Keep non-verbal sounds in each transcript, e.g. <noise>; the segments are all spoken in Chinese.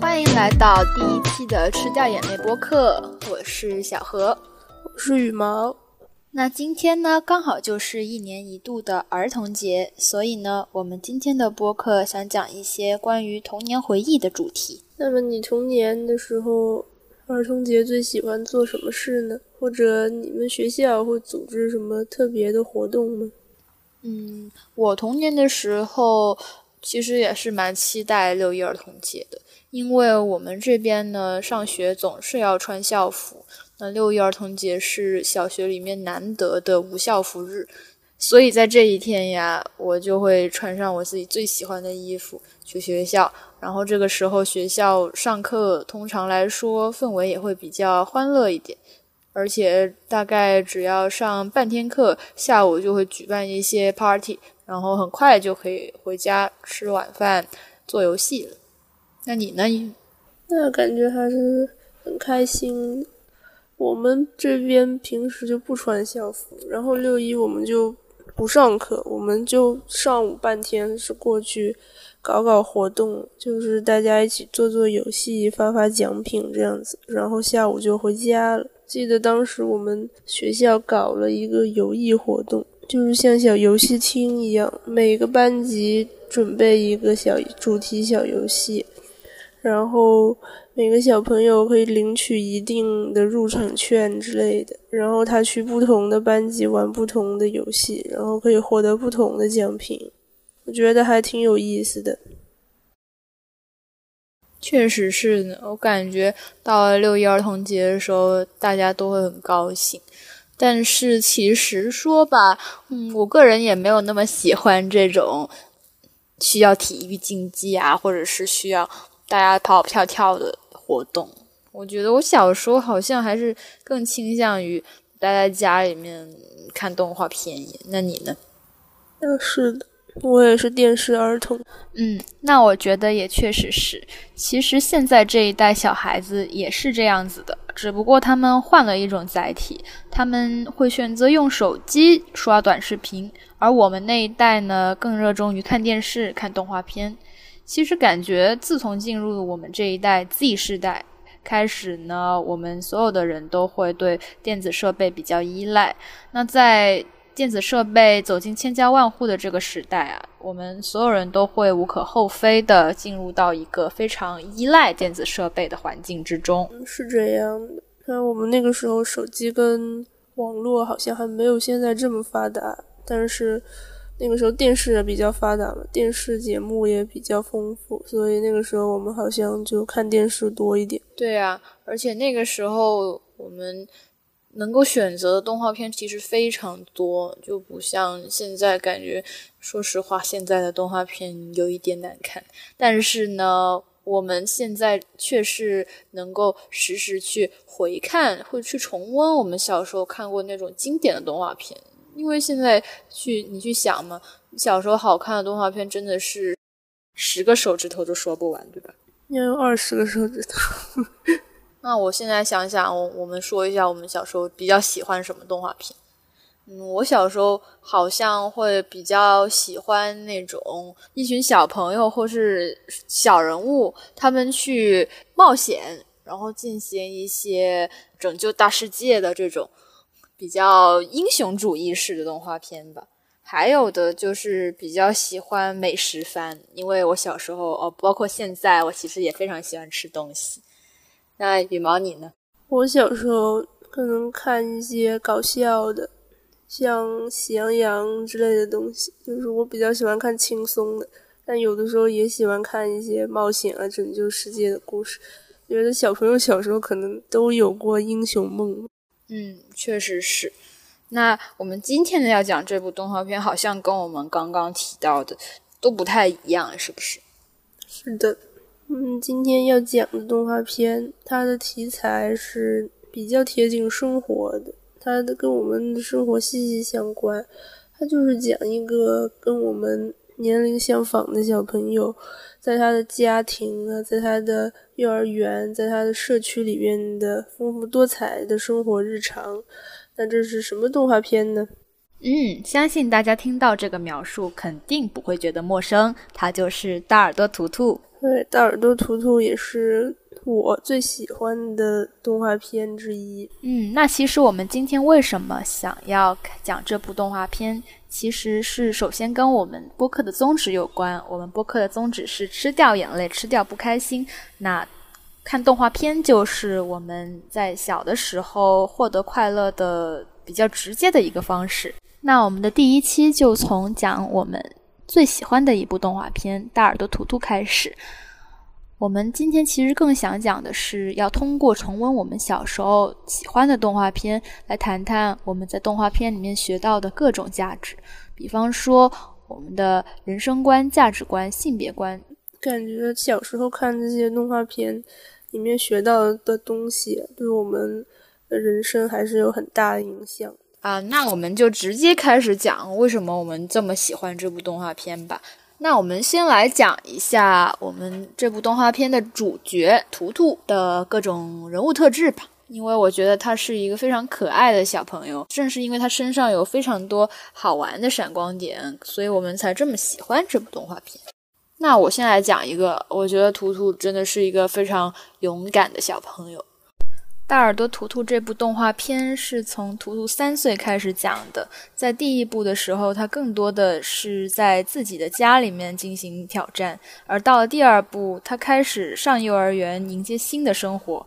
欢迎来到第一期的吃掉眼泪播客，我是小何，我是羽毛。那今天呢，刚好就是一年一度的儿童节，所以呢，我们今天的播客想讲一些关于童年回忆的主题。那么你童年的时候，儿童节最喜欢做什么事呢？或者你们学校会组织什么特别的活动吗？嗯，我童年的时候其实也是蛮期待六一儿童节的。因为我们这边呢，上学总是要穿校服。那六一儿童节是小学里面难得的无校服日，所以在这一天呀，我就会穿上我自己最喜欢的衣服去学校。然后这个时候学校上课，通常来说氛围也会比较欢乐一点，而且大概只要上半天课，下午就会举办一些 party，然后很快就可以回家吃晚饭、做游戏了。那你呢？那感觉还是很开心。我们这边平时就不穿校服，然后六一我们就不上课，我们就上午半天是过去搞搞活动，就是大家一起做做游戏、发发奖品这样子，然后下午就回家了。记得当时我们学校搞了一个游艺活动，就是像小游戏厅一样，每个班级准备一个小主题小游戏。然后每个小朋友可以领取一定的入场券之类的，然后他去不同的班级玩不同的游戏，然后可以获得不同的奖品，我觉得还挺有意思的。确实是呢，我感觉到了六一儿童节的时候，大家都会很高兴。但是其实说吧，嗯，我个人也没有那么喜欢这种需要体育竞技啊，或者是需要。大家跑跑跳跳的活动，我觉得我小时候好像还是更倾向于待在家里面看动画片。那你呢？那是的，我也是电视儿童。嗯，那我觉得也确实是。其实现在这一代小孩子也是这样子的，只不过他们换了一种载体，他们会选择用手机刷短视频，而我们那一代呢，更热衷于看电视、看动画片。其实感觉，自从进入我们这一代 Z 世代开始呢，我们所有的人都会对电子设备比较依赖。那在电子设备走进千家万户的这个时代啊，我们所有人都会无可厚非的进入到一个非常依赖电子设备的环境之中。是这样的，那我们那个时候手机跟网络好像还没有现在这么发达，但是。那个时候电视也比较发达嘛，电视节目也比较丰富，所以那个时候我们好像就看电视多一点。对啊，而且那个时候我们能够选择的动画片其实非常多，就不像现在感觉，说实话，现在的动画片有一点难看。但是呢，我们现在却是能够实时去回看，会去重温我们小时候看过那种经典的动画片。因为现在去你去想嘛，小时候好看的动画片真的是十个手指头都说不完，对吧？要用二十个手指头。那我现在想想，我我们说一下我们小时候比较喜欢什么动画片。嗯，我小时候好像会比较喜欢那种一群小朋友或是小人物，他们去冒险，然后进行一些拯救大世界的这种。比较英雄主义式的动画片吧，还有的就是比较喜欢美食番，因为我小时候哦，包括现在，我其实也非常喜欢吃东西。那羽毛你呢？我小时候可能看一些搞笑的，像《喜羊羊》之类的东西，就是我比较喜欢看轻松的，但有的时候也喜欢看一些冒险啊、拯救世界的故事。觉得小朋友小时候可能都有过英雄梦。嗯，确实是。那我们今天呢要讲这部动画片，好像跟我们刚刚提到的都不太一样，是不是？是的。嗯，今天要讲的动画片，它的题材是比较贴近生活的，它的跟我们的生活息息相关。它就是讲一个跟我们年龄相仿的小朋友，在他的家庭啊，在他的。幼儿园在他的社区里面的丰富多彩的生活日常，那这是什么动画片呢？嗯，相信大家听到这个描述肯定不会觉得陌生，它就是大耳朵图图。对，大耳朵图图也是我最喜欢的动画片之一。嗯，那其实我们今天为什么想要讲这部动画片，其实是首先跟我们播客的宗旨有关。我们播客的宗旨是吃掉眼泪，吃掉不开心。那看动画片就是我们在小的时候获得快乐的比较直接的一个方式。那我们的第一期就从讲我们最喜欢的一部动画片《大耳朵图图》开始。我们今天其实更想讲的是，要通过重温我们小时候喜欢的动画片，来谈谈我们在动画片里面学到的各种价值。比方说，我们的人生观、价值观、性别观。感觉小时候看这些动画片里面学到的东西，对我们的人生还是有很大的影响。啊，那我们就直接开始讲为什么我们这么喜欢这部动画片吧。那我们先来讲一下我们这部动画片的主角图图的各种人物特质吧，因为我觉得他是一个非常可爱的小朋友，正是因为他身上有非常多好玩的闪光点，所以我们才这么喜欢这部动画片。那我先来讲一个，我觉得图图真的是一个非常勇敢的小朋友。大耳朵图图这部动画片是从图图三岁开始讲的。在第一部的时候，他更多的是在自己的家里面进行挑战，而到了第二部，他开始上幼儿园，迎接新的生活。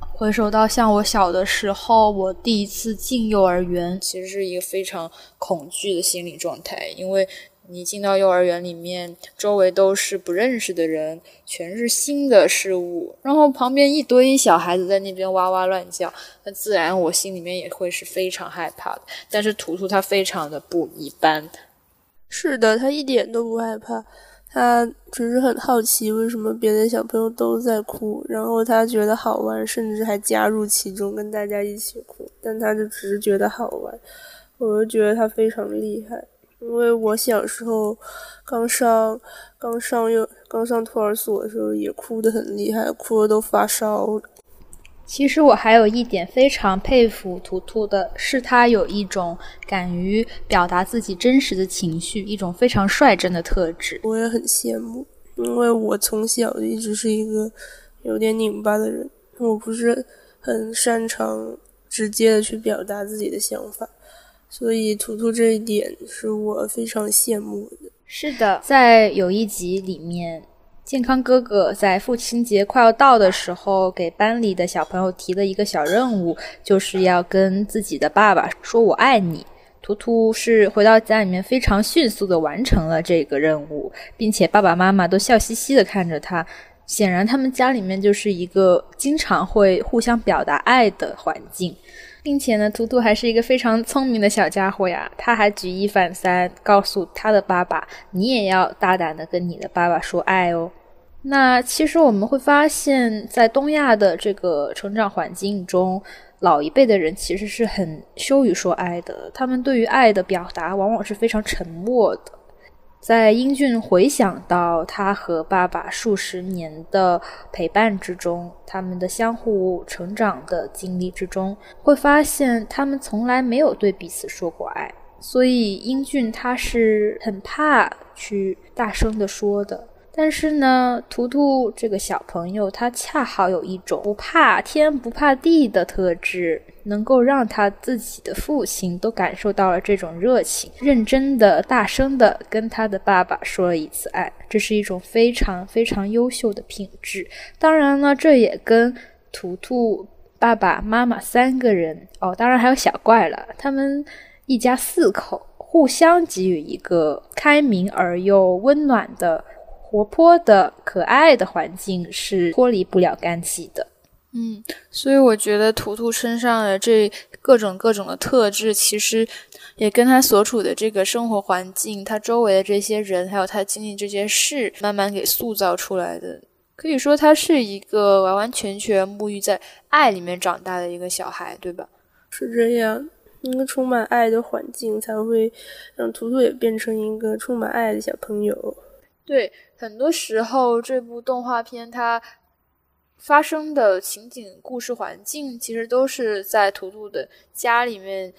回首到像我小的时候，我第一次进幼儿园，其实是一个非常恐惧的心理状态，因为。你进到幼儿园里面，周围都是不认识的人，全是新的事物，然后旁边一堆小孩子在那边哇哇乱叫，那自然我心里面也会是非常害怕的。但是图图他非常的不一般，是的，他一点都不害怕，他只是很好奇为什么别的小朋友都在哭，然后他觉得好玩，甚至还加入其中跟大家一起哭，但他就只是觉得好玩，我就觉得他非常厉害。因为我小时候刚上刚上幼刚上托儿所的时候，也哭得很厉害，哭的都发烧了。其实我还有一点非常佩服图图的，是他有一种敢于表达自己真实的情绪，一种非常率真的特质。我也很羡慕，因为我从小就一直是一个有点拧巴的人，我不是很擅长直接的去表达自己的想法。所以，图图这一点是我非常羡慕的。是的，在有一集里面，健康哥哥在父亲节快要到的时候，给班里的小朋友提了一个小任务，就是要跟自己的爸爸说“我爱你”。图图是回到家里面，非常迅速的完成了这个任务，并且爸爸妈妈都笑嘻嘻的看着他。显然，他们家里面就是一个经常会互相表达爱的环境。并且呢，图图还是一个非常聪明的小家伙呀。他还举一反三，告诉他的爸爸：“你也要大胆的跟你的爸爸说爱哦。”那其实我们会发现，在东亚的这个成长环境中，老一辈的人其实是很羞于说爱的。他们对于爱的表达往往是非常沉默的。在英俊回想到他和爸爸数十年的陪伴之中，他们的相互成长的经历之中，会发现他们从来没有对彼此说过爱。所以英俊他是很怕去大声的说的。但是呢，图图这个小朋友他恰好有一种不怕天不怕地的特质。能够让他自己的父亲都感受到了这种热情，认真的、大声的跟他的爸爸说了一次爱，这是一种非常非常优秀的品质。当然了，这也跟图图爸爸妈妈三个人哦，当然还有小怪了，他们一家四口互相给予一个开明而又温暖的、活泼的、可爱的环境是脱离不了干系的。嗯，所以我觉得图图身上的这各种各种的特质，其实也跟他所处的这个生活环境、他周围的这些人，还有他经历这些事，慢慢给塑造出来的。可以说，他是一个完完全全沐浴在爱里面长大的一个小孩，对吧？是这样，一个充满爱的环境，才会让图图也变成一个充满爱的小朋友。对，很多时候这部动画片它。发生的情景、故事、环境，其实都是在图图的家里面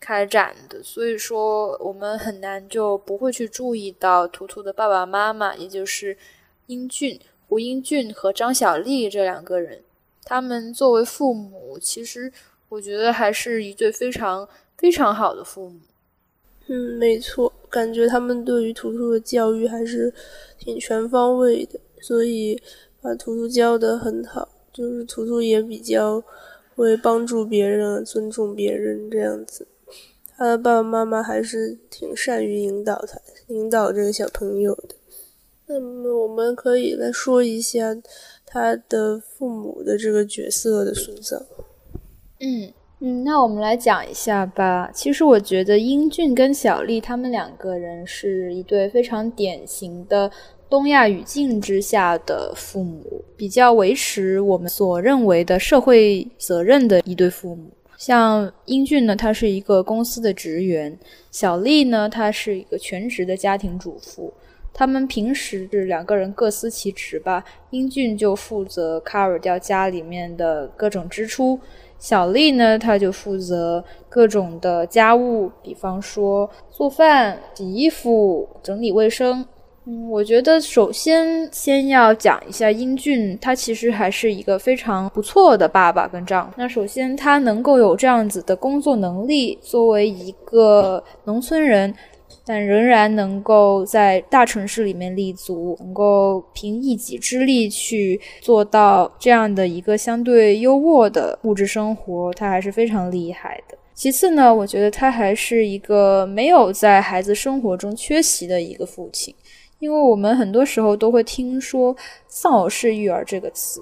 开展的，所以说我们很难就不会去注意到图图的爸爸妈妈，也就是英俊、胡英俊和张小丽这两个人。他们作为父母，其实我觉得还是一对非常非常好的父母。嗯，没错，感觉他们对于图图的教育还是挺全方位的，所以把图图教得很好。就是图图也比较会帮助别人、尊重别人这样子。他的爸爸妈妈还是挺善于引导他、引导这个小朋友的。那么，我们可以来说一下他的父母的这个角色的塑造。嗯嗯，那我们来讲一下吧。其实，我觉得英俊跟小丽他们两个人是一对非常典型的东亚语境之下的父母，比较维持我们所认为的社会责任的一对父母。像英俊呢，他是一个公司的职员；小丽呢，她是一个全职的家庭主妇。他们平时是两个人各司其职吧。英俊就负责 cover 掉家里面的各种支出，小丽呢，她就负责各种的家务，比方说做饭、洗衣服、整理卫生。嗯，我觉得首先先要讲一下英俊，他其实还是一个非常不错的爸爸跟丈夫。那首先他能够有这样子的工作能力，作为一个农村人，但仍然能够在大城市里面立足，能够凭一己之力去做到这样的一个相对优渥的物质生活，他还是非常厉害的。其次呢，我觉得他还是一个没有在孩子生活中缺席的一个父亲。因为我们很多时候都会听说“丧偶式育儿”这个词，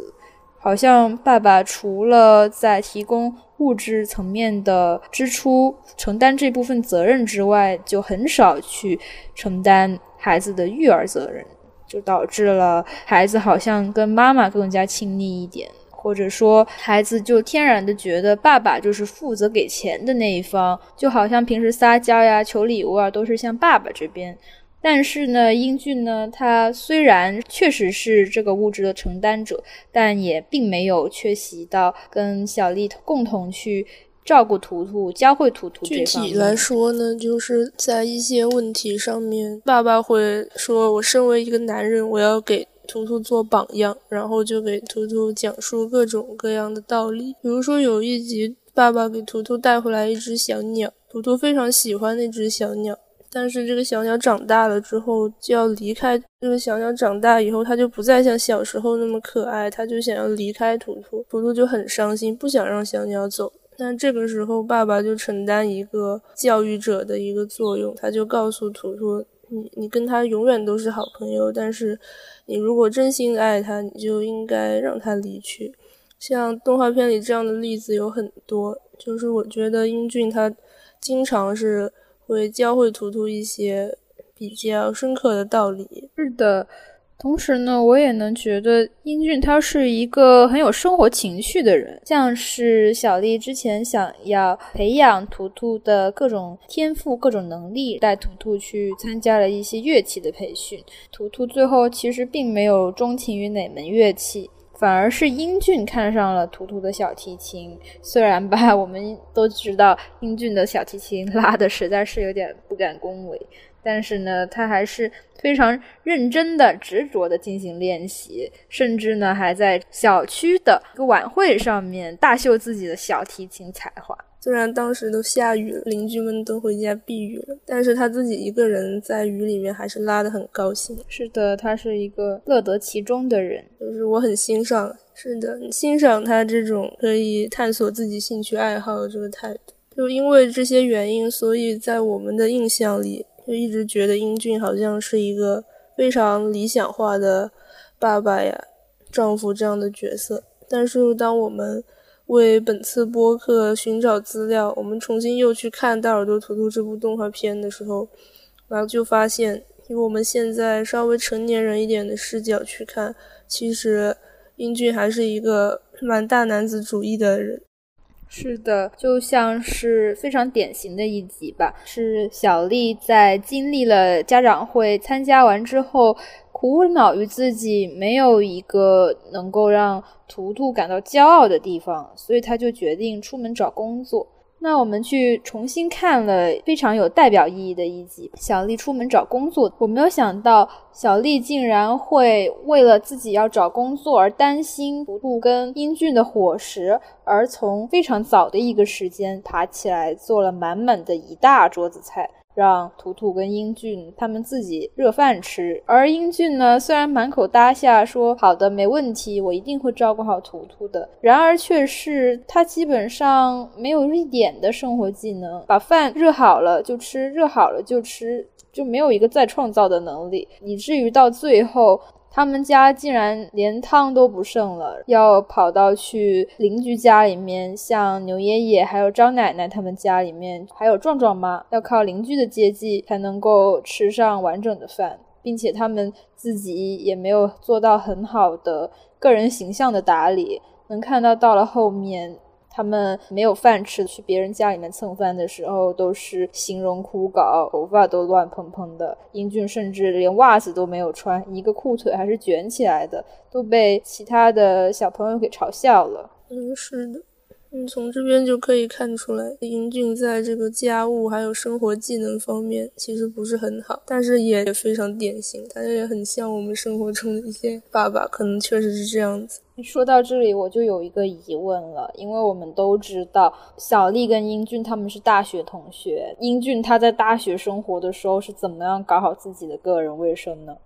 好像爸爸除了在提供物质层面的支出、承担这部分责任之外，就很少去承担孩子的育儿责任，就导致了孩子好像跟妈妈更加亲密一点，或者说孩子就天然的觉得爸爸就是负责给钱的那一方，就好像平时撒娇呀、求礼物啊，都是向爸爸这边。但是呢，英俊呢，他虽然确实是这个物质的承担者，但也并没有缺席到跟小丽共同去照顾图图、教会图图。具体来说呢，就是在一些问题上面，爸爸会说：“我身为一个男人，我要给图图做榜样，然后就给图图讲述各种各样的道理。比如说有一集，爸爸给图图带回来一只小鸟，图图非常喜欢那只小鸟。但是这个小鸟长大了之后就要离开。这个小鸟长大以后，它就不再像小时候那么可爱，它就想要离开图图。图图就很伤心，不想让小鸟走。但这个时候，爸爸就承担一个教育者的一个作用，他就告诉图图：“你你跟他永远都是好朋友，但是你如果真心爱他，你就应该让他离去。”像动画片里这样的例子有很多。就是我觉得英俊他经常是。会教会图图一些比较深刻的道理。是的，同时呢，我也能觉得英俊他是一个很有生活情趣的人。像是小丽之前想要培养图图的各种天赋、各种能力，带图图去参加了一些乐器的培训。图图最后其实并没有钟情于哪门乐器。反而是英俊看上了图图的小提琴，虽然吧，我们都知道英俊的小提琴拉的实在是有点不敢恭维，但是呢，他还是非常认真的、执着的进行练习，甚至呢，还在小区的一个晚会上面大秀自己的小提琴才华。虽然当时都下雨了，邻居们都回家避雨了，但是他自己一个人在雨里面还是拉得很高兴。是的，他是一个乐得其中的人，就是我很欣赏。是的，欣赏他这种可以探索自己兴趣爱好的这个态度。就因为这些原因，所以在我们的印象里，就一直觉得英俊好像是一个非常理想化的爸爸呀、丈夫这样的角色。但是当我们为本次播客寻找资料，我们重新又去看《大耳朵图图》这部动画片的时候，然后就发现，以我们现在稍微成年人一点的视角去看，其实英俊还是一个蛮大男子主义的人。是的，就像是非常典型的一集吧，是小丽在经历了家长会参加完之后。苦恼于自己没有一个能够让图图感到骄傲的地方，所以他就决定出门找工作。那我们去重新看了非常有代表意义的一集，小丽出门找工作。我没有想到小丽竟然会为了自己要找工作而担心图图跟英俊的伙食，而从非常早的一个时间爬起来做了满满的一大桌子菜。让图图跟英俊他们自己热饭吃，而英俊呢，虽然满口答下说好的没问题，我一定会照顾好图图的，然而却是他基本上没有一点的生活技能，把饭热好了就吃，热好了就吃，就没有一个再创造的能力，以至于到最后。他们家竟然连汤都不剩了，要跑到去邻居家里面，像牛爷爷还有张奶奶他们家里面，还有壮壮妈，要靠邻居的接济才能够吃上完整的饭，并且他们自己也没有做到很好的个人形象的打理，能看到到了后面。他们没有饭吃，去别人家里面蹭饭的时候，都是形容枯槁，头发都乱蓬蓬的。英俊甚至连袜子都没有穿，一个裤腿还是卷起来的，都被其他的小朋友给嘲笑了。嗯，是的。嗯，从这边就可以看出来，英俊在这个家务还有生活技能方面其实不是很好，但是也非常典型，他也很像我们生活中的一些爸爸，可能确实是这样子。说到这里，我就有一个疑问了，因为我们都知道小丽跟英俊他们是大学同学，英俊他在大学生活的时候是怎么样搞好自己的个人卫生呢？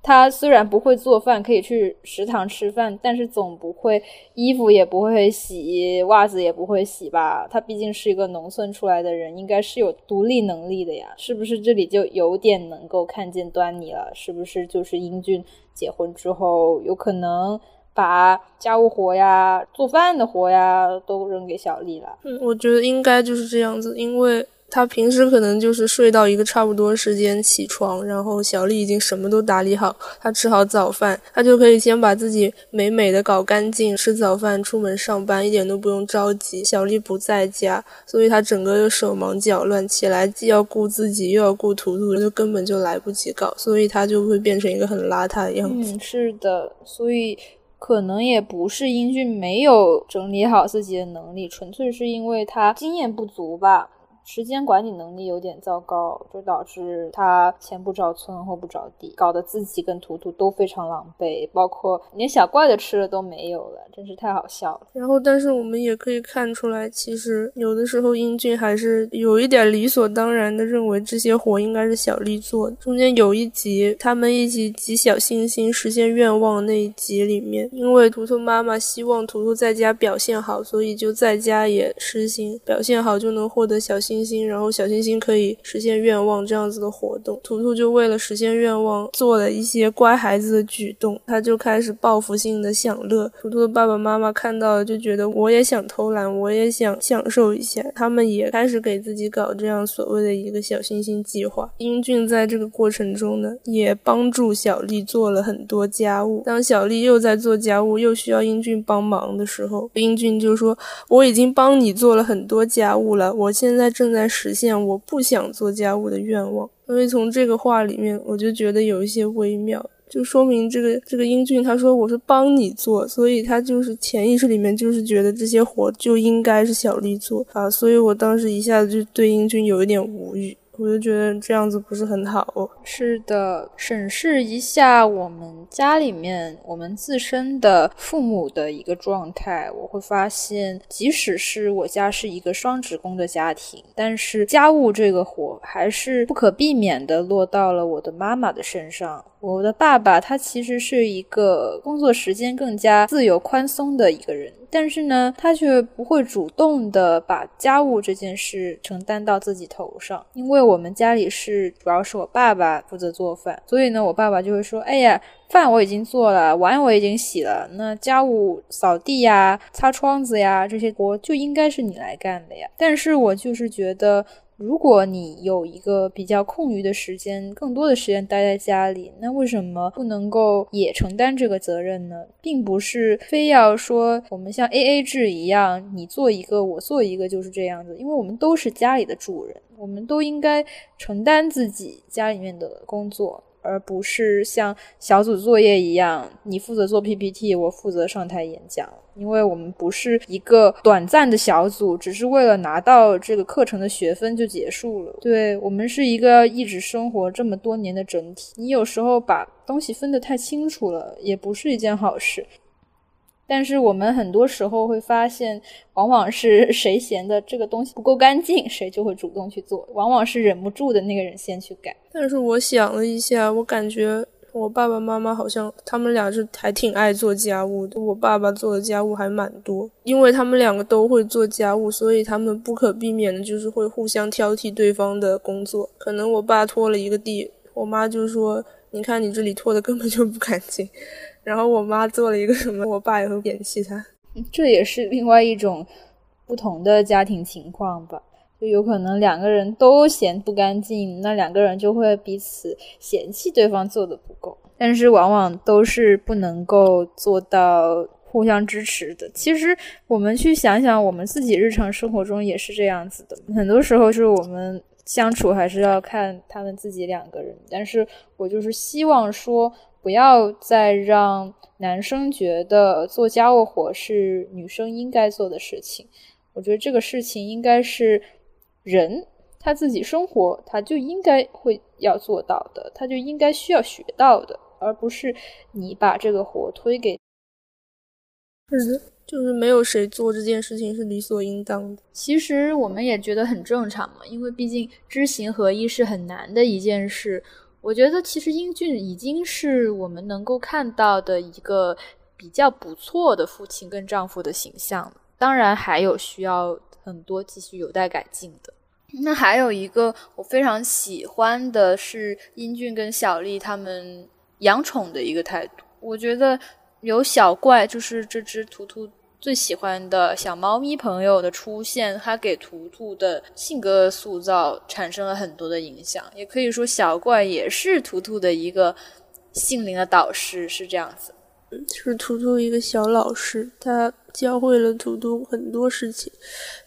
他虽然不会做饭，可以去食堂吃饭，但是总不会衣服也不会洗，袜子也不会洗吧？他毕竟是一个农村出来的人，应该是有独立能力的呀，是不是？这里就有点能够看见端倪了，是不是？就是英俊结婚之后，有可能把家务活呀、做饭的活呀都扔给小丽了。嗯，我觉得应该就是这样子，因为。他平时可能就是睡到一个差不多时间起床，然后小丽已经什么都打理好，他吃好早饭，他就可以先把自己美美的搞干净，吃早饭出门上班，一点都不用着急。小丽不在家，所以他整个就手忙脚乱起来，既要顾自己又要顾图图，就根本就来不及搞，所以他就会变成一个很邋遢的样子。嗯，是的，所以可能也不是英俊没有整理好自己的能力，纯粹是因为他经验不足吧。时间管理能力有点糟糕，就导致他前不着村后不着地，搞得自己跟图图都非常狼狈，包括连小怪的吃的都没有了，真是太好笑了。然后，但是我们也可以看出来，其实有的时候英俊还是有一点理所当然的认为这些活应该是小丽做的。中间有一集，他们一起集小星星实现愿望那一集里面，因为图图妈妈希望图图在家表现好，所以就在家也实行表现好就能获得小星。星星，然后小星星可以实现愿望这样子的活动，图图就为了实现愿望做了一些乖孩子的举动，他就开始报复性的享乐。图图的爸爸妈妈看到了，就觉得我也想偷懒，我也想享受一下，他们也开始给自己搞这样所谓的一个小星星计划。英俊在这个过程中呢，也帮助小丽做了很多家务。当小丽又在做家务，又需要英俊帮忙的时候，英俊就说：“我已经帮你做了很多家务了，我现在正。”正在实现我不想做家务的愿望，所以从这个话里面，我就觉得有一些微妙，就说明这个这个英俊他说我是帮你做，所以他就是潜意识里面就是觉得这些活就应该是小丽做。啊，所以我当时一下子就对英俊有一点无语。我就觉得这样子不是很好。是的，审视一下我们家里面我们自身的父母的一个状态，我会发现，即使是我家是一个双职工的家庭，但是家务这个活还是不可避免的落到了我的妈妈的身上。我的爸爸他其实是一个工作时间更加自由宽松的一个人。但是呢，他却不会主动的把家务这件事承担到自己头上，因为我们家里是主要是我爸爸负责做饭，所以呢，我爸爸就会说：“哎呀，饭我已经做了，碗我已经洗了，那家务扫地呀、擦窗子呀这些活就应该是你来干的呀。”但是我就是觉得。如果你有一个比较空余的时间，更多的时间待在家里，那为什么不能够也承担这个责任呢？并不是非要说我们像 A A 制一样，你做一个，我做一个，就是这样子。因为我们都是家里的主人，我们都应该承担自己家里面的工作。而不是像小组作业一样，你负责做 PPT，我负责上台演讲。因为我们不是一个短暂的小组，只是为了拿到这个课程的学分就结束了。对我们是一个一直生活这么多年的整体。你有时候把东西分得太清楚了，也不是一件好事。但是我们很多时候会发现，往往是谁嫌的这个东西不够干净，谁就会主动去做。往往是忍不住的那个人先去改。但是我想了一下，我感觉我爸爸妈妈好像他们俩是还挺爱做家务的。我爸爸做的家务还蛮多，因为他们两个都会做家务，所以他们不可避免的就是会互相挑剔对方的工作。可能我爸拖了一个地，我妈就说：“你看你这里拖的根本就不干净。”然后我妈做了一个什么，我爸也会嫌弃她。<laughs> 这也是另外一种不同的家庭情况吧，就有可能两个人都嫌不干净，那两个人就会彼此嫌弃对方做的不够。但是往往都是不能够做到互相支持的。其实我们去想想，我们自己日常生活中也是这样子的。很多时候是我们相处还是要看他们自己两个人，但是我就是希望说。不要再让男生觉得做家务活是女生应该做的事情。我觉得这个事情应该是人他自己生活他就应该会要做到的，他就应该需要学到的，而不是你把这个活推给。是的，就是没有谁做这件事情是理所应当的。其实我们也觉得很正常嘛，因为毕竟知行合一是很难的一件事。我觉得其实英俊已经是我们能够看到的一个比较不错的父亲跟丈夫的形象，当然还有需要很多继续有待改进的。那还有一个我非常喜欢的是英俊跟小丽他们养宠的一个态度，我觉得有小怪就是这只图图。最喜欢的小猫咪朋友的出现，它给图图的性格塑造产生了很多的影响。也可以说，小怪也是图图的一个心灵的导师，是这样子。是图图一个小老师，他教会了图图很多事情，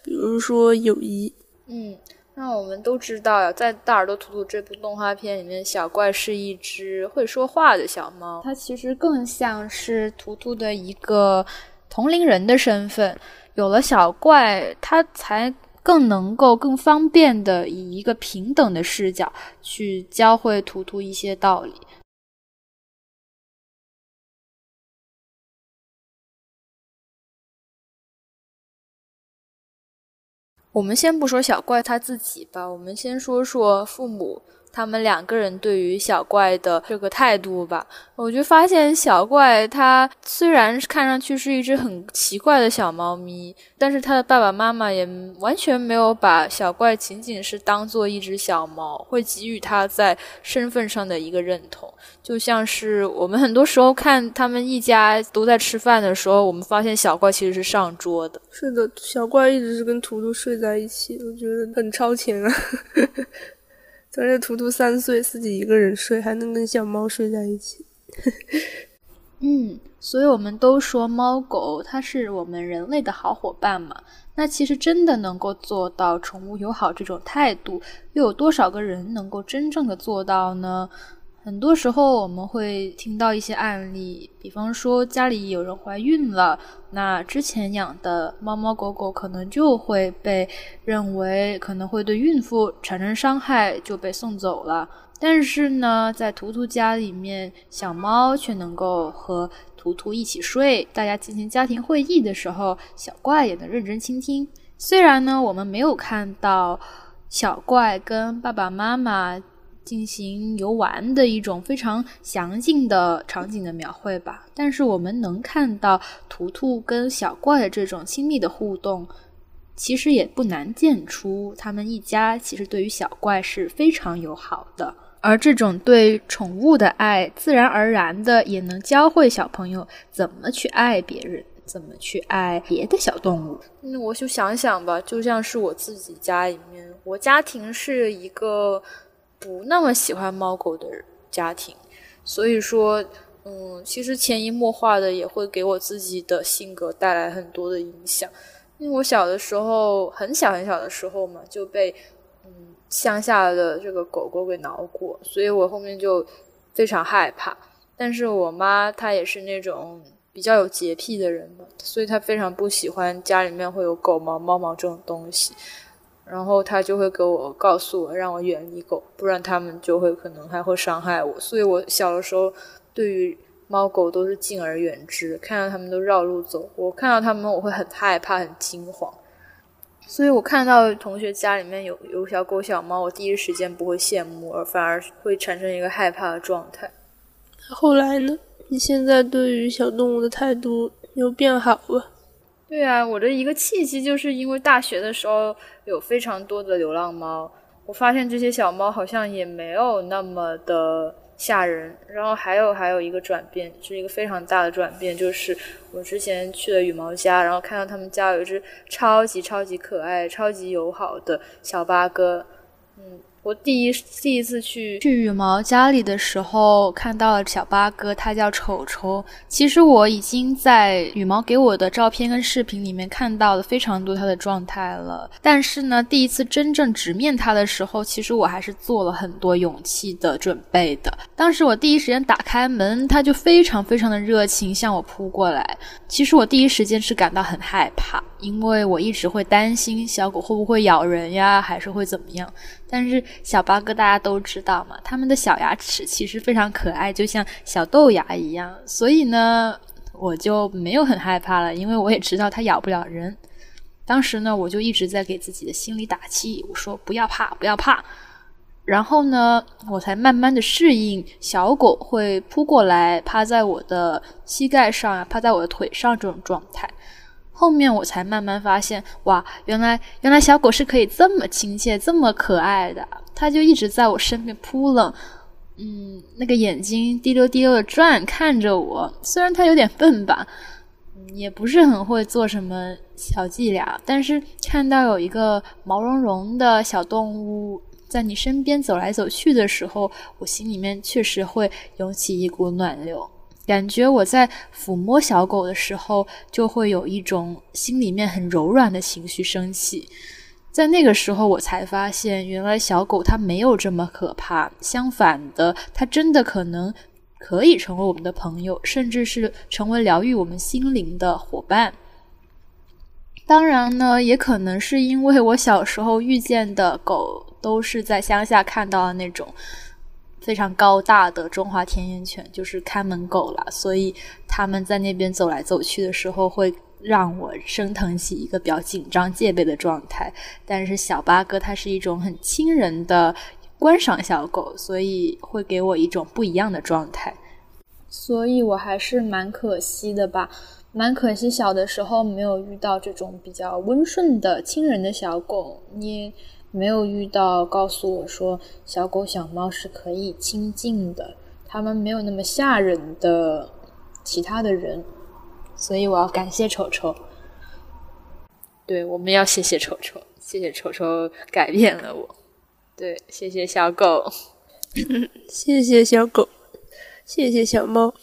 比如说友谊。嗯，那我们都知道，在《大耳朵图图》这部动画片里面，小怪是一只会说话的小猫，它其实更像是图图的一个。同龄人的身份，有了小怪，他才更能够更方便的以一个平等的视角去教会图图一些道理。我们先不说小怪他自己吧，我们先说说父母。他们两个人对于小怪的这个态度吧，我就发现小怪它虽然看上去是一只很奇怪的小猫咪，但是他的爸爸妈妈也完全没有把小怪仅仅是当做一只小猫，会给予他在身份上的一个认同。就像是我们很多时候看他们一家都在吃饭的时候，我们发现小怪其实是上桌的。是的，小怪一直是跟图图睡在一起，我觉得很超前啊。咱这图图三岁，自己一个人睡，还能跟小猫睡在一起。嗯，所以我们都说猫狗它是我们人类的好伙伴嘛。那其实真的能够做到宠物友好这种态度，又有多少个人能够真正的做到呢？很多时候我们会听到一些案例，比方说家里有人怀孕了，那之前养的猫猫狗狗可能就会被认为可能会对孕妇产生伤害，就被送走了。但是呢，在图图家里面，小猫却能够和图图一起睡，大家进行家庭会议的时候，小怪也能认真倾听。虽然呢，我们没有看到小怪跟爸爸妈妈。进行游玩的一种非常详尽的场景的描绘吧，但是我们能看到图图跟小怪的这种亲密的互动，其实也不难见出他们一家其实对于小怪是非常友好的，而这种对宠物的爱，自然而然的也能教会小朋友怎么去爱别人，怎么去爱别的小动物。那我就想想吧，就像是我自己家里面，我家庭是一个。不那么喜欢猫狗的家庭，所以说，嗯，其实潜移默化的也会给我自己的性格带来很多的影响。因为我小的时候，很小很小的时候嘛，就被嗯乡下的这个狗狗给挠过，所以我后面就非常害怕。但是我妈她也是那种比较有洁癖的人嘛，所以她非常不喜欢家里面会有狗毛、猫毛这种东西。然后他就会给我告诉我，让我远离狗，不然他们就会可能还会伤害我。所以我小的时候对于猫狗都是敬而远之，看到它们都绕路走。我看到它们，我会很害怕、很惊慌。所以我看到同学家里面有有小狗、小猫，我第一时间不会羡慕，而反而会产生一个害怕的状态。后来呢？你现在对于小动物的态度有变好了？对啊，我的一个契机就是因为大学的时候有非常多的流浪猫，我发现这些小猫好像也没有那么的。吓人，然后还有还有一个转变，是一个非常大的转变，就是我之前去了羽毛家，然后看到他们家有一只超级超级可爱、超级友好的小八哥，嗯。我第一第一次去去羽毛家里的时候，看到了小八哥，他叫丑丑。其实我已经在羽毛给我的照片跟视频里面看到了非常多他的状态了。但是呢，第一次真正直面他的时候，其实我还是做了很多勇气的准备的。当时我第一时间打开门，他就非常非常的热情向我扑过来。其实我第一时间是感到很害怕，因为我一直会担心小狗会不会咬人呀，还是会怎么样。但是小八哥大家都知道嘛，他们的小牙齿其实非常可爱，就像小豆芽一样，所以呢，我就没有很害怕了，因为我也知道它咬不了人。当时呢，我就一直在给自己的心里打气，我说不要怕，不要怕。然后呢，我才慢慢的适应小狗会扑过来，趴在我的膝盖上啊，趴在我的腿上这种状态。后面我才慢慢发现，哇，原来原来小狗是可以这么亲切、这么可爱的。它就一直在我身边扑棱，嗯，那个眼睛滴溜滴溜的转，看着我。虽然它有点笨吧，也不是很会做什么小伎俩，但是看到有一个毛茸茸的小动物在你身边走来走去的时候，我心里面确实会涌起一股暖流。感觉我在抚摸小狗的时候，就会有一种心里面很柔软的情绪升起。在那个时候，我才发现，原来小狗它没有这么可怕，相反的，它真的可能可以成为我们的朋友，甚至是成为疗愈我们心灵的伙伴。当然呢，也可能是因为我小时候遇见的狗都是在乡下看到的那种。非常高大的中华田园犬就是看门狗了，所以他们在那边走来走去的时候，会让我升腾起一个比较紧张戒备的状态。但是小八哥它是一种很亲人的观赏小狗，所以会给我一种不一样的状态。所以我还是蛮可惜的吧，蛮可惜小的时候没有遇到这种比较温顺的亲人的小狗。你。没有遇到告诉我说小狗小猫是可以亲近的，它们没有那么吓人的其他的人，所以我要感谢丑丑。对，我们要谢谢丑丑，谢谢丑丑改变了我。对，谢谢小狗，<laughs> 谢谢小狗，谢谢小猫。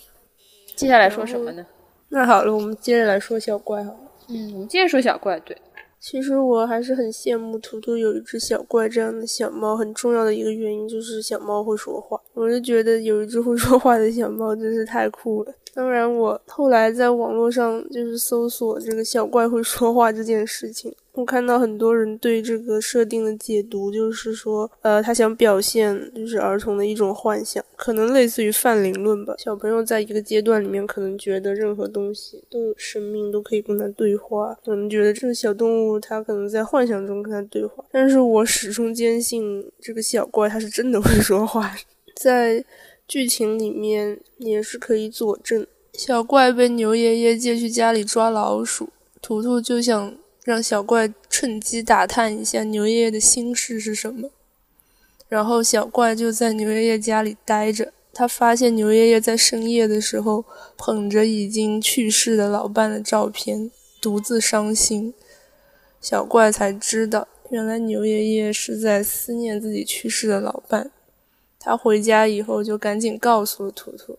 接下来说什么呢？那好了，我们接着来说小怪好了。嗯，我们接着说小怪，对。其实我还是很羡慕图图有一只小怪这样的小猫，很重要的一个原因就是小猫会说话。我就觉得有一只会说话的小猫真是太酷了。当然，我后来在网络上就是搜索这个小怪会说话这件事情。我看到很多人对这个设定的解读，就是说，呃，他想表现就是儿童的一种幻想，可能类似于泛灵论吧。小朋友在一个阶段里面，可能觉得任何东西都有生命，都可以跟他对话，可能觉得这个小动物它可能在幻想中跟他对话。但是我始终坚信，这个小怪它是真的会说话，在剧情里面也是可以佐证。小怪被牛爷爷借去家里抓老鼠，图图就想。让小怪趁机打探一下牛爷爷的心事是什么，然后小怪就在牛爷爷家里待着。他发现牛爷爷在深夜的时候捧着已经去世的老伴的照片，独自伤心。小怪才知道，原来牛爷爷是在思念自己去世的老伴。他回家以后就赶紧告诉了图图。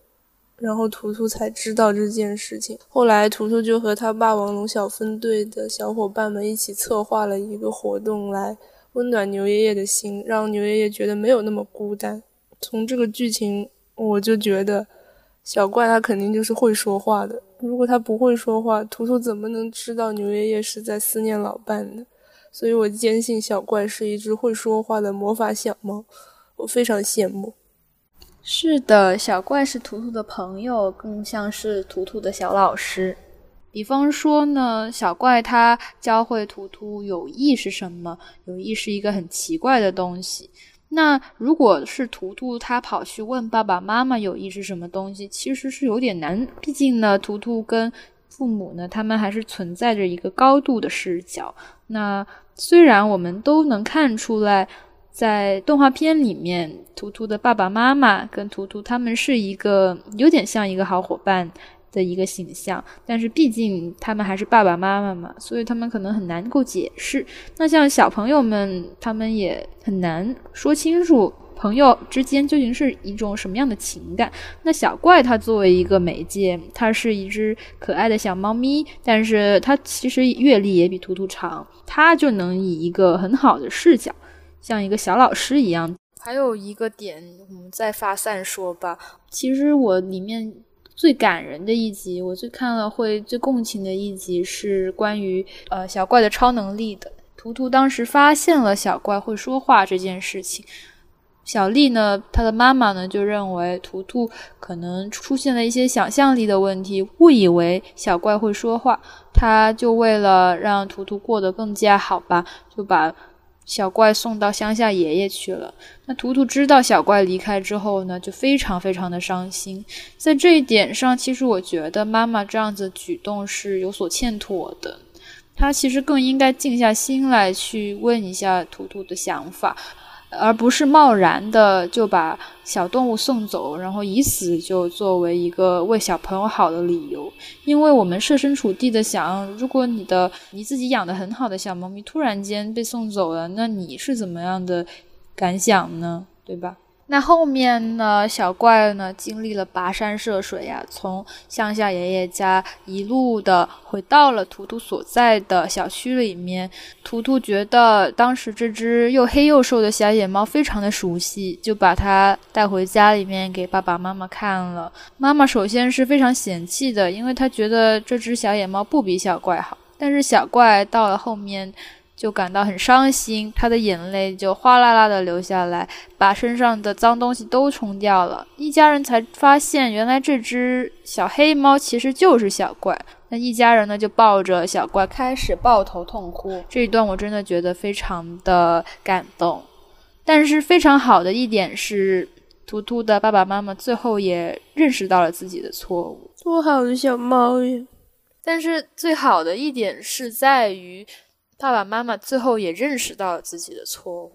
然后图图才知道这件事情。后来图图就和他霸王龙小分队的小伙伴们一起策划了一个活动，来温暖牛爷爷的心，让牛爷爷觉得没有那么孤单。从这个剧情，我就觉得小怪他肯定就是会说话的。如果他不会说话，图图怎么能知道牛爷爷是在思念老伴呢？所以我坚信小怪是一只会说话的魔法小猫，我非常羡慕。是的，小怪是图图的朋友，更像是图图的小老师。比方说呢，小怪他教会图图友谊是什么？友谊是一个很奇怪的东西。那如果是图图他跑去问爸爸妈妈友谊是什么东西，其实是有点难。毕竟呢，图图跟父母呢，他们还是存在着一个高度的视角。那虽然我们都能看出来，在动画片里面，图图的爸爸妈妈跟图图他们是一个有点像一个好伙伴。的一个形象，但是毕竟他们还是爸爸妈妈嘛，所以他们可能很难够解释。那像小朋友们，他们也很难说清楚朋友之间究竟是一种什么样的情感。那小怪它作为一个媒介，它是一只可爱的小猫咪，但是它其实阅历也比图图长，它就能以一个很好的视角，像一个小老师一样。还有一个点，我们再发散说吧。其实我里面。最感人的一集，我最看了会最共情的一集是关于呃小怪的超能力的。图图当时发现了小怪会说话这件事情，小丽呢，她的妈妈呢就认为图图可能出现了一些想象力的问题，误以为小怪会说话，她就为了让图图过得更加好吧，就把。小怪送到乡下爷爷去了。那图图知道小怪离开之后呢，就非常非常的伤心。在这一点上，其实我觉得妈妈这样子举动是有所欠妥的。她其实更应该静下心来去问一下图图的想法。而不是贸然的就把小动物送走，然后以此就作为一个为小朋友好的理由。因为我们设身处地的想，如果你的你自己养的很好的小猫咪突然间被送走了，那你是怎么样的感想呢？对吧？那后面呢？小怪呢？经历了跋山涉水呀，从乡下爷爷家一路的回到了图图所在的小区里面。图图觉得当时这只又黑又瘦的小野猫非常的熟悉，就把它带回家里面给爸爸妈妈看了。妈妈首先是非常嫌弃的，因为她觉得这只小野猫不比小怪好。但是小怪到了后面。就感到很伤心，他的眼泪就哗啦啦的流下来，把身上的脏东西都冲掉了。一家人才发现，原来这只小黑猫其实就是小怪。那一家人呢，就抱着小怪开始抱头痛哭。这一段我真的觉得非常的感动。但是非常好的一点是，图图的爸爸妈妈最后也认识到了自己的错误。多好的小猫呀！但是最好的一点是在于。爸爸妈妈最后也认识到了自己的错误，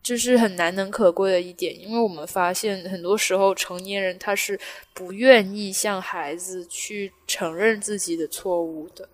这是很难能可贵的一点。因为我们发现，很多时候成年人他是不愿意向孩子去承认自己的错误的。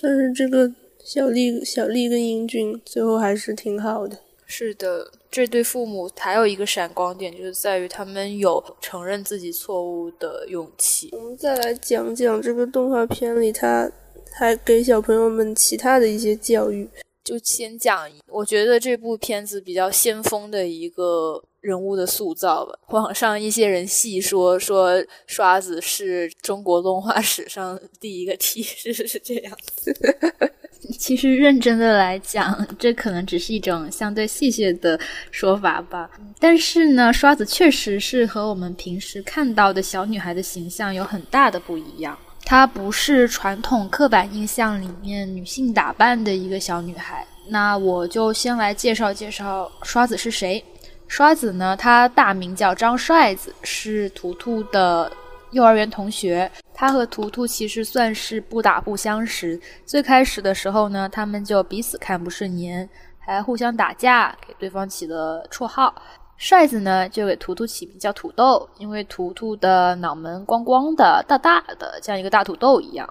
但是这个小丽、小丽跟英俊最后还是挺好的。是的，这对父母还有一个闪光点，就是在于他们有承认自己错误的勇气。我们再来讲讲这个动画片里，他还给小朋友们其他的一些教育。就先讲，我觉得这部片子比较先锋的一个人物的塑造吧。网上一些人戏说说刷子是中国动画史上第一个 T，<laughs> 是是这样子。<laughs> 其实认真的来讲，这可能只是一种相对戏谑的说法吧。但是呢，刷子确实是和我们平时看到的小女孩的形象有很大的不一样。她不是传统刻板印象里面女性打扮的一个小女孩。那我就先来介绍介绍刷子是谁。刷子呢，他大名叫张帅子，是图图的幼儿园同学。他和图图其实算是不打不相识。最开始的时候呢，他们就彼此看不顺眼，还互相打架，给对方起了绰号。帅子呢，就给图图起名叫土豆，因为图图的脑门光光的、大大的，像一个大土豆一样。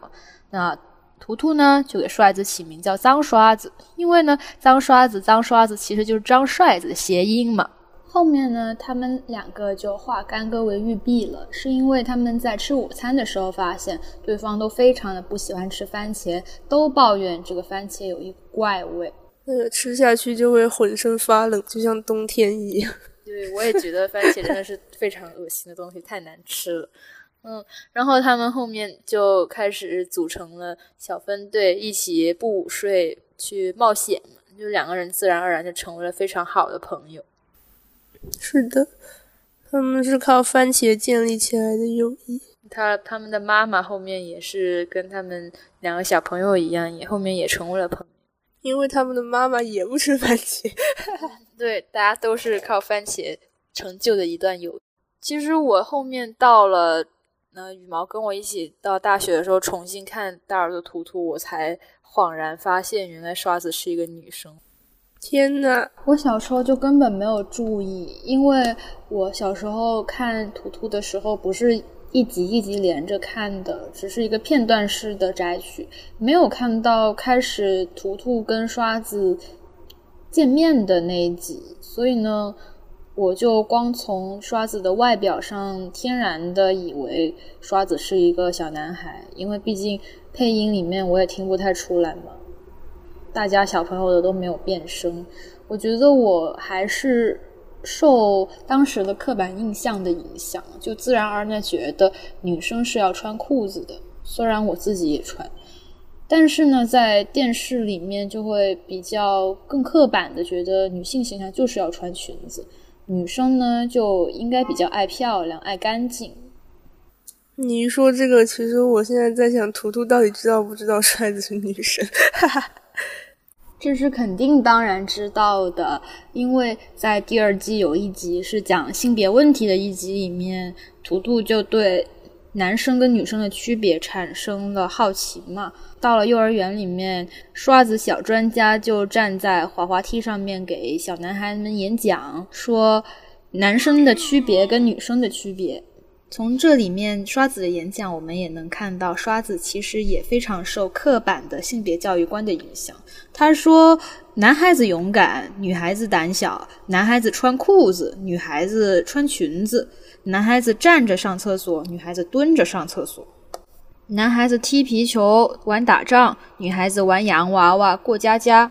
那图图呢，就给帅子起名叫脏刷子，因为呢，脏刷子、脏刷子其实就是张帅子的谐音嘛。后面呢，他们两个就化干戈为玉璧了，是因为他们在吃午餐的时候发现对方都非常的不喜欢吃番茄，都抱怨这个番茄有一股怪味，那个吃下去就会浑身发冷，就像冬天一样。对，我也觉得番茄真的是非常恶心的东西，太难吃了。嗯，然后他们后面就开始组成了小分队，一起不午睡去冒险，就两个人自然而然就成为了非常好的朋友。是的，他们是靠番茄建立起来的友谊。他他们的妈妈后面也是跟他们两个小朋友一样，也后面也成为了朋友。因为他们的妈妈也不吃番茄。<laughs> 对，大家都是靠番茄成就的一段友。其实我后面到了。那羽毛跟我一起到大学的时候，重新看大耳朵图图，我才恍然发现，原来刷子是一个女生。天呐，我小时候就根本没有注意，因为我小时候看图图的时候，不是一集一集连着看的，只是一个片段式的摘取，没有看到开始图图跟刷子见面的那一集，所以呢。我就光从刷子的外表上天然的以为刷子是一个小男孩，因为毕竟配音里面我也听不太出来嘛。大家小朋友的都没有变声，我觉得我还是受当时的刻板印象的影响，就自然而然觉得女生是要穿裤子的。虽然我自己也穿，但是呢，在电视里面就会比较更刻板的觉得女性形象就是要穿裙子。女生呢就应该比较爱漂亮、爱干净。你一说这个，其实我现在在想，图图到底知道不知道帅子是女生？哈哈，这是肯定当然知道的，因为在第二季有一集是讲性别问题的一集里面，图图就对。男生跟女生的区别产生了好奇嘛？到了幼儿园里面，刷子小专家就站在滑滑梯上面给小男孩们演讲，说男生的区别跟女生的区别。从这里面刷子的演讲，我们也能看到刷子其实也非常受刻板的性别教育观的影响。他说，男孩子勇敢，女孩子胆小；男孩子穿裤子，女孩子穿裙子。男孩子站着上厕所，女孩子蹲着上厕所；男孩子踢皮球、玩打仗，女孩子玩洋娃娃、过家家；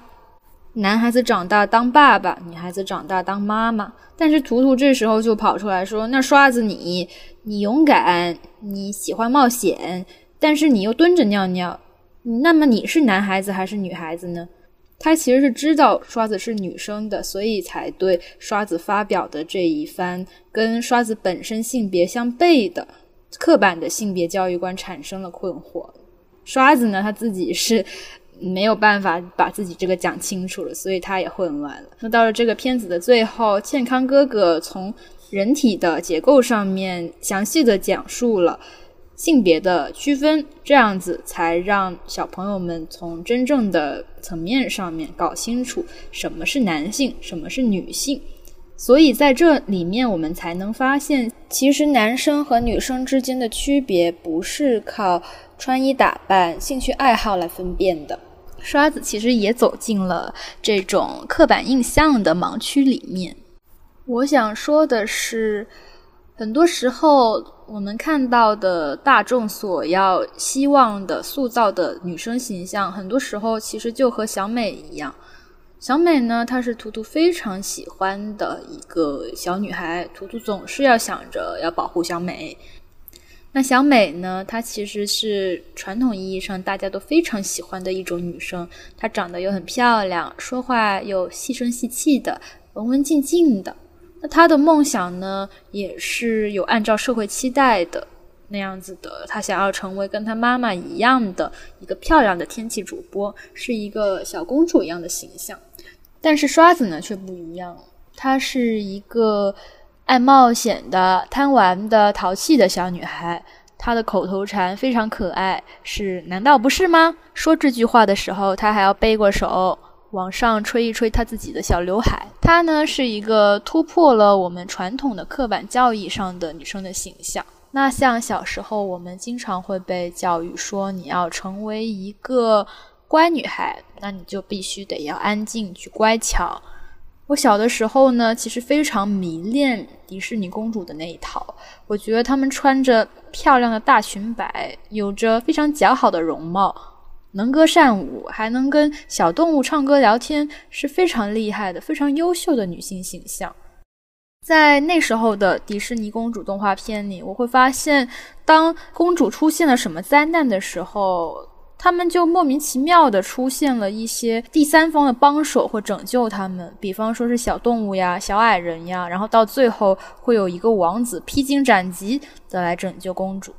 男孩子长大当爸爸，女孩子长大当妈妈。但是图图这时候就跑出来说：“那刷子你，你勇敢，你喜欢冒险，但是你又蹲着尿尿，那么你是男孩子还是女孩子呢？”他其实是知道刷子是女生的，所以才对刷子发表的这一番跟刷子本身性别相悖的刻板的性别教育观产生了困惑。刷子呢，他自己是没有办法把自己这个讲清楚了，所以他也混乱了。那到了这个片子的最后，健康哥哥从人体的结构上面详细的讲述了。性别的区分，这样子才让小朋友们从真正的层面上面搞清楚什么是男性，什么是女性。所以在这里面，我们才能发现，其实男生和女生之间的区别不是靠穿衣打扮、兴趣爱好来分辨的。刷子其实也走进了这种刻板印象的盲区里面。我想说的是。很多时候，我们看到的大众所要希望的塑造的女生形象，很多时候其实就和小美一样。小美呢，她是图图非常喜欢的一个小女孩，图图总是要想着要保护小美。那小美呢，她其实是传统意义上大家都非常喜欢的一种女生，她长得又很漂亮，说话又细声细气的，文文静静的。那他的梦想呢，也是有按照社会期待的那样子的。他想要成为跟他妈妈一样的一个漂亮的天气主播，是一个小公主一样的形象。但是刷子呢却不一样，她是一个爱冒险的、贪玩的、淘气的小女孩。她的口头禅非常可爱，是“难道不是吗？”说这句话的时候，她还要背过手。往上吹一吹她自己的小刘海，她呢是一个突破了我们传统的刻板教义上的女生的形象。那像小时候我们经常会被教育说，你要成为一个乖女孩，那你就必须得要安静去乖巧。我小的时候呢，其实非常迷恋迪士尼公主的那一套，我觉得她们穿着漂亮的大裙摆，有着非常姣好的容貌。能歌善舞，还能跟小动物唱歌聊天，是非常厉害的、非常优秀的女性形象。在那时候的迪士尼公主动画片里，我会发现，当公主出现了什么灾难的时候，他们就莫名其妙的出现了一些第三方的帮手或拯救他们，比方说是小动物呀、小矮人呀，然后到最后会有一个王子披荆斩棘的来拯救公主。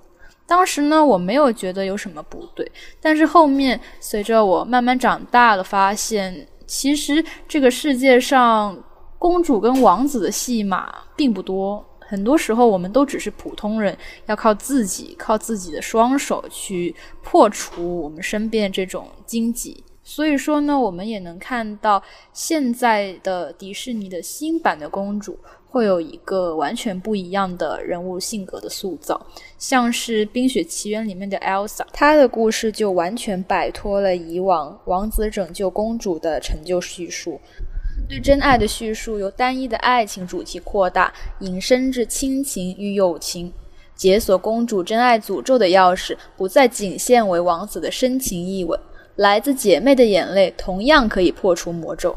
当时呢，我没有觉得有什么不对，但是后面随着我慢慢长大了，发现其实这个世界上。公主跟王子的戏码并不多，很多时候我们都只是普通人，要靠自己，靠自己的双手去破除我们身边这种荆棘。所以说呢，我们也能看到现在的迪士尼的新版的公主会有一个完全不一样的人物性格的塑造，像是《冰雪奇缘》里面的 Elsa，她的故事就完全摆脱了以往王子拯救公主的成就叙述。对真爱的叙述由单一的爱情主题扩大，引申至亲情与友情。解锁公主真爱诅咒的钥匙不再仅限为王子的深情一吻，来自姐妹的眼泪同样可以破除魔咒。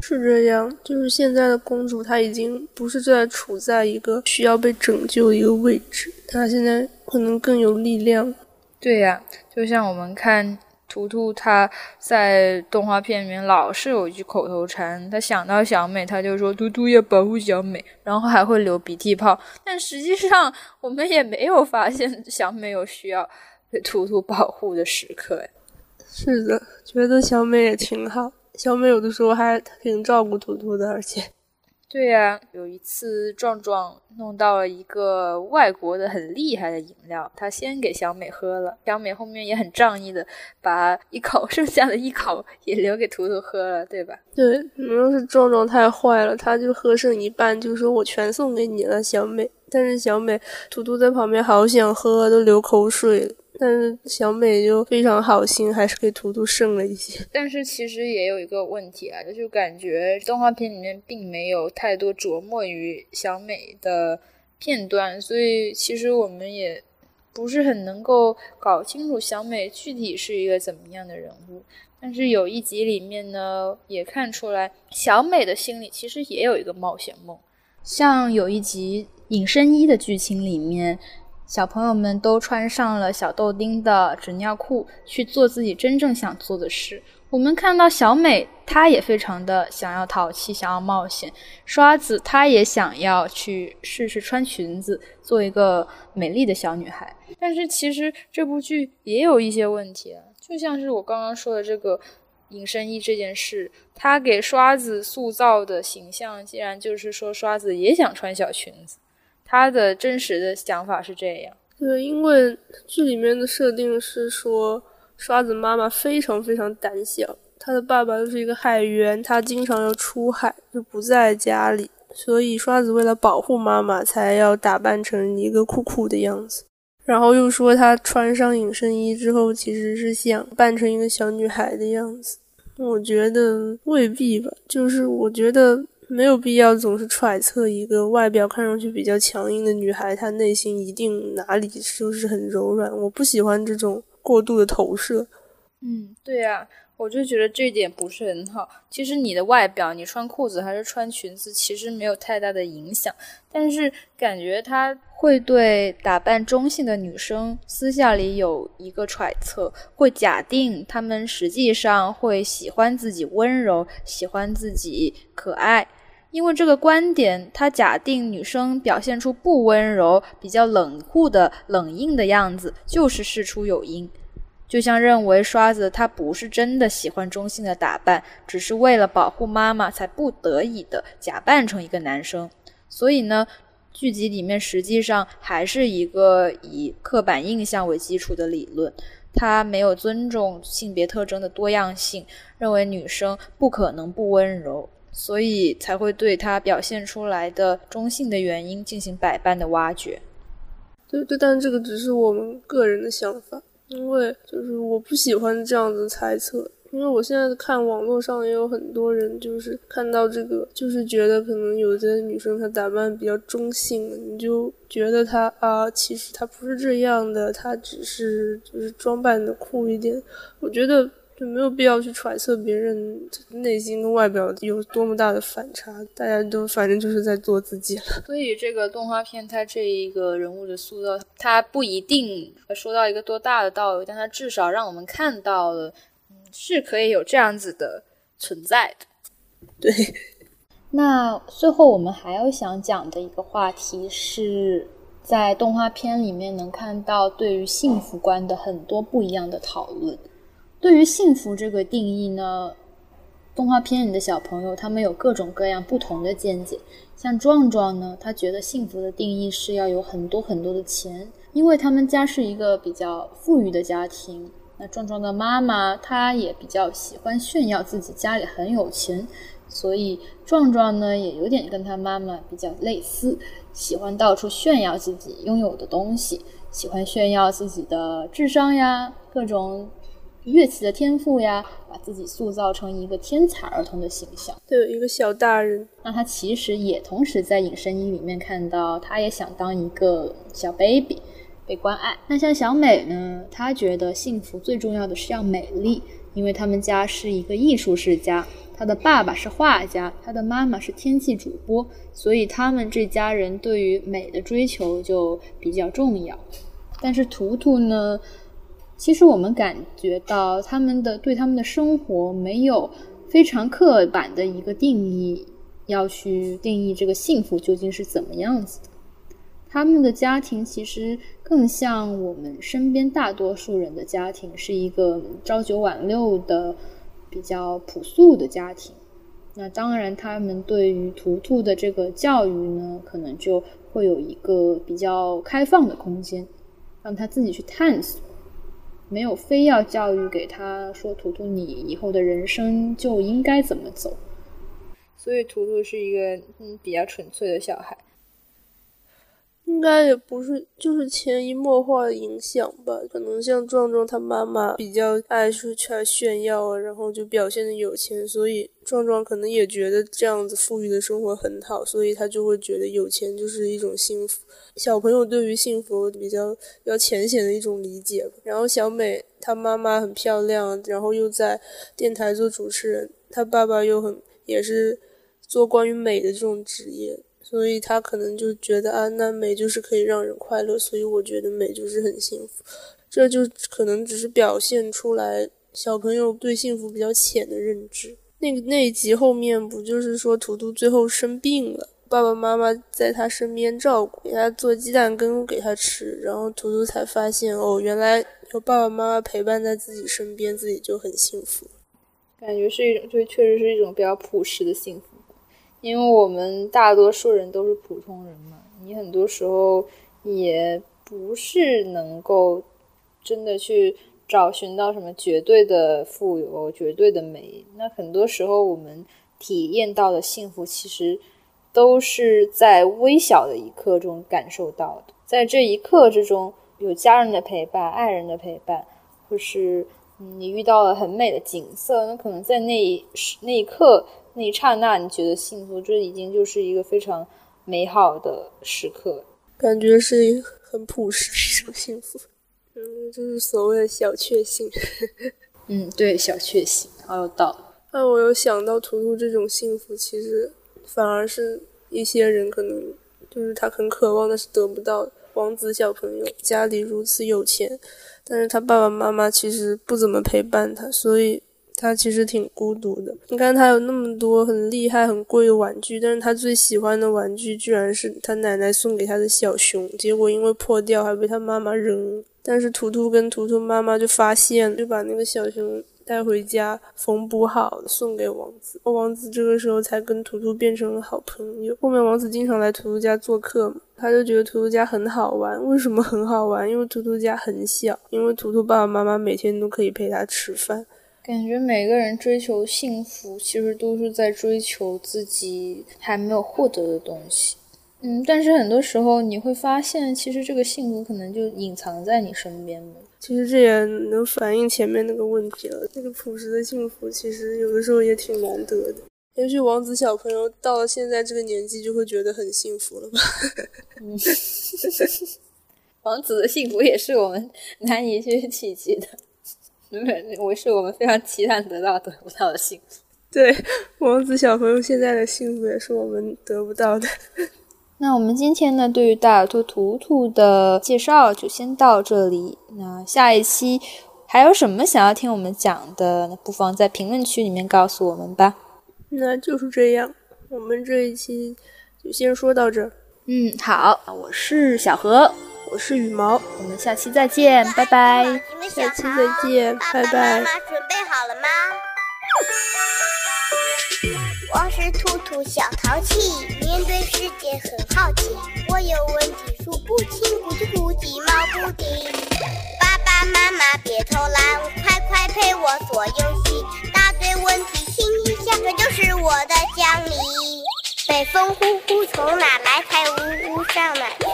是这样，就是现在的公主她已经不是在处在一个需要被拯救的一个位置，她现在可能更有力量。对呀，就像我们看。图图他在动画片里面老是有一句口头禅，他想到小美，他就说图图要保护小美，然后还会流鼻涕泡。但实际上，我们也没有发现小美有需要被图图保护的时刻。是的，觉得小美也挺好，小美有的时候还挺照顾图图的，而且。对呀，有一次壮壮弄到了一个外国的很厉害的饮料，他先给小美喝了，小美后面也很仗义的把一口 <laughs> 剩下的一口也留给图图喝了，对吧？对，主要是壮壮太坏了，他就喝剩一半，就说我全送给你了，小美。但是小美图图在旁边好想喝，都流口水了。但是小美就非常好心，还是给图图剩了一些。但是其实也有一个问题啊，就感觉动画片里面并没有太多琢磨于小美的片段，所以其实我们也不是很能够搞清楚小美具体是一个怎么样的人物。但是有一集里面呢，也看出来小美的心里其实也有一个冒险梦，像有一集隐身衣的剧情里面。小朋友们都穿上了小豆丁的纸尿裤，去做自己真正想做的事。我们看到小美，她也非常的想要淘气，想要冒险。刷子，她也想要去试试穿裙子，做一个美丽的小女孩。但是其实这部剧也有一些问题啊，就像是我刚刚说的这个隐身衣这件事，他给刷子塑造的形象，竟然就是说刷子也想穿小裙子。他的真实的想法是这样，对，因为剧里面的设定是说，刷子妈妈非常非常胆小，她的爸爸又是一个海员，他经常要出海，就不在家里，所以刷子为了保护妈妈，才要打扮成一个酷酷的样子。然后又说他穿上隐身衣之后，其实是想扮成一个小女孩的样子。我觉得未必吧，就是我觉得。没有必要总是揣测一个外表看上去比较强硬的女孩，她内心一定哪里就是很柔软。我不喜欢这种过度的投射。嗯，对呀。我就觉得这一点不是很好。其实你的外表，你穿裤子还是穿裙子，其实没有太大的影响。但是感觉他会对打扮中性的女生私下里有一个揣测，会假定她们实际上会喜欢自己温柔，喜欢自己可爱。因为这个观点，他假定女生表现出不温柔、比较冷酷的冷硬的样子，就是事出有因。就像认为刷子他不是真的喜欢中性的打扮，只是为了保护妈妈才不得已的假扮成一个男生。所以呢，剧集里面实际上还是一个以刻板印象为基础的理论，他没有尊重性别特征的多样性，认为女生不可能不温柔，所以才会对她表现出来的中性的原因进行百般的挖掘。对对，但这个只是我们个人的想法。因为就是我不喜欢这样子猜测，因为我现在看网络上也有很多人，就是看到这个，就是觉得可能有的女生她打扮比较中性，你就觉得她啊，其实她不是这样的，她只是就是装扮的酷一点。我觉得就没有必要去揣测别人内心跟外表有多么大的反差，大家都反正就是在做自己了。所以这个动画片它这一个人物的塑造，它不一定说到一个多大的道理，但它至少让我们看到了，嗯，是可以有这样子的存在的。对。<laughs> 那最后我们还要想讲的一个话题是在动画片里面能看到对于幸福观的很多不一样的讨论。对于幸福这个定义呢，动画片里的小朋友他们有各种各样不同的见解。像壮壮呢，他觉得幸福的定义是要有很多很多的钱，因为他们家是一个比较富裕的家庭。那壮壮的妈妈，她也比较喜欢炫耀自己家里很有钱。所以壮壮呢，也有点跟他妈妈比较类似，喜欢到处炫耀自己拥有的东西，喜欢炫耀自己的智商呀，各种乐器的天赋呀，把自己塑造成一个天才儿童的形象。对，一个小大人。那他其实也同时在隐身衣里面看到，他也想当一个小 baby，被关爱。那像小美呢，她觉得幸福最重要的是要美丽，因为他们家是一个艺术世家。他的爸爸是画家，他的妈妈是天气主播，所以他们这家人对于美的追求就比较重要。但是图图呢，其实我们感觉到他们的对他们的生活没有非常刻板的一个定义，要去定义这个幸福究竟是怎么样子的。他们的家庭其实更像我们身边大多数人的家庭，是一个朝九晚六的。比较朴素的家庭，那当然，他们对于图图的这个教育呢，可能就会有一个比较开放的空间，让他自己去探索，没有非要教育给他说，图图你以后的人生就应该怎么走。所以，图图是一个嗯比较纯粹的小孩。应该也不是，就是潜移默化的影响吧。可能像壮壮他妈妈比较爱出去炫耀啊，然后就表现的有钱，所以壮壮可能也觉得这样子富裕的生活很好，所以他就会觉得有钱就是一种幸福。小朋友对于幸福比较比较浅显的一种理解吧。然后小美她妈妈很漂亮，然后又在电台做主持人，她爸爸又很也是做关于美的这种职业。所以他可能就觉得啊，那美就是可以让人快乐，所以我觉得美就是很幸福。这就可能只是表现出来小朋友对幸福比较浅的认知。那个那一集后面不就是说图图最后生病了，爸爸妈妈在他身边照顾，给他做鸡蛋羹给他吃，然后图图才发现哦，原来有爸爸妈妈陪伴在自己身边，自己就很幸福。感觉是一种，就确实是一种比较朴实的幸福。因为我们大多数人都是普通人嘛，你很多时候也不是能够真的去找寻到什么绝对的富有、绝对的美。那很多时候我们体验到的幸福，其实都是在微小的一刻中感受到的。在这一刻之中，有家人的陪伴、爱人的陪伴，或是你遇到了很美的景色，那可能在那一时那一刻。那一刹那，你觉得幸福，这已经就是一个非常美好的时刻，感觉是很朴实一种幸福，嗯，就是所谓的小确幸。<laughs> 嗯，对，小确幸，好有道理。<laughs> 那我有想到，图图这种幸福，其实反而是一些人可能就是他很渴望的是得不到。王子小朋友家里如此有钱，但是他爸爸妈妈其实不怎么陪伴他，所以。他其实挺孤独的。你看，他有那么多很厉害、很贵的玩具，但是他最喜欢的玩具居然是他奶奶送给他的小熊。结果因为破掉，还被他妈妈扔。但是图图跟图图妈妈就发现，就把那个小熊带回家缝补好，送给王子。王子这个时候才跟图图变成了好朋友。后面王子经常来图图家做客嘛，他就觉得图图家很好玩。为什么很好玩？因为图图家很小，因为图图爸爸妈妈每天都可以陪他吃饭。感觉每个人追求幸福，其实都是在追求自己还没有获得的东西。嗯，但是很多时候你会发现，其实这个幸福可能就隐藏在你身边了。其实这也能反映前面那个问题了。这个朴实的幸福，其实有的时候也挺难得的。也许王子小朋友到了现在这个年纪，就会觉得很幸福了吧？嗯，<laughs> 王子的幸福也是我们难以去企及的。<laughs> 我是我们非常期待得到得不到的幸福。对，王子小朋友现在的幸福也是我们得不到的。<laughs> 那我们今天呢，对于大耳朵图图的介绍就先到这里。那下一期还有什么想要听我们讲的？那不妨在评论区里面告诉我们吧。那就是这样，我们这一期就先说到这儿。嗯，好，我是小何，我是羽毛，我们下期再见，拜拜。下期再见，拜拜。妈妈准备好了吗？我是兔兔小淘气，面对世界很好奇。我有问题数不清，咕叽咕叽冒不停。爸爸妈妈别偷懒，快快陪我做游戏。答对问题亲一下，这就是我的奖励。北风呼呼从哪来？太呜呜上哪去？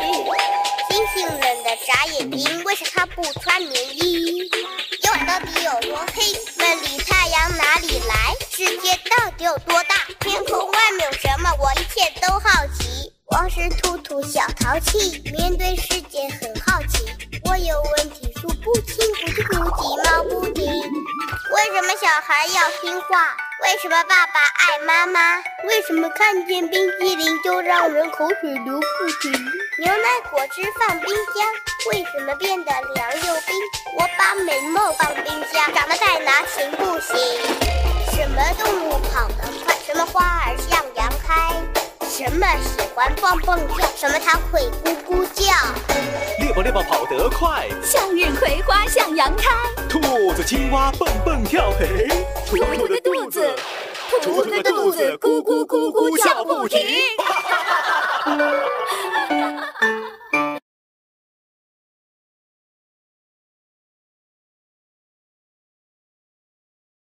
眨眼睛，为啥他不穿棉衣？夜晚到底有多黑？梦里太阳哪里来？世界到底有多大？天空外面有什么？我一切都好奇。我是兔兔小淘气，面对世界很好奇。我有问题数不清，咕叽咕叽冒不停。为什么小孩要听话？为什么爸爸爱妈妈？为什么看见冰激凌就让人口水流不停？牛奶果汁放冰箱，为什么变得凉又冰？我把美梦放冰箱，长得再难行不行？什么动物跑得快？什么花儿向阳开？什么喜欢蹦蹦跳？什么它会咕咕叫？猎豹猎豹跑得快，向日葵花向阳开。兔子青蛙蹦蹦跳，嘿，兔兔的肚子，兔兔的肚子咕咕咕咕叫不停。<laughs>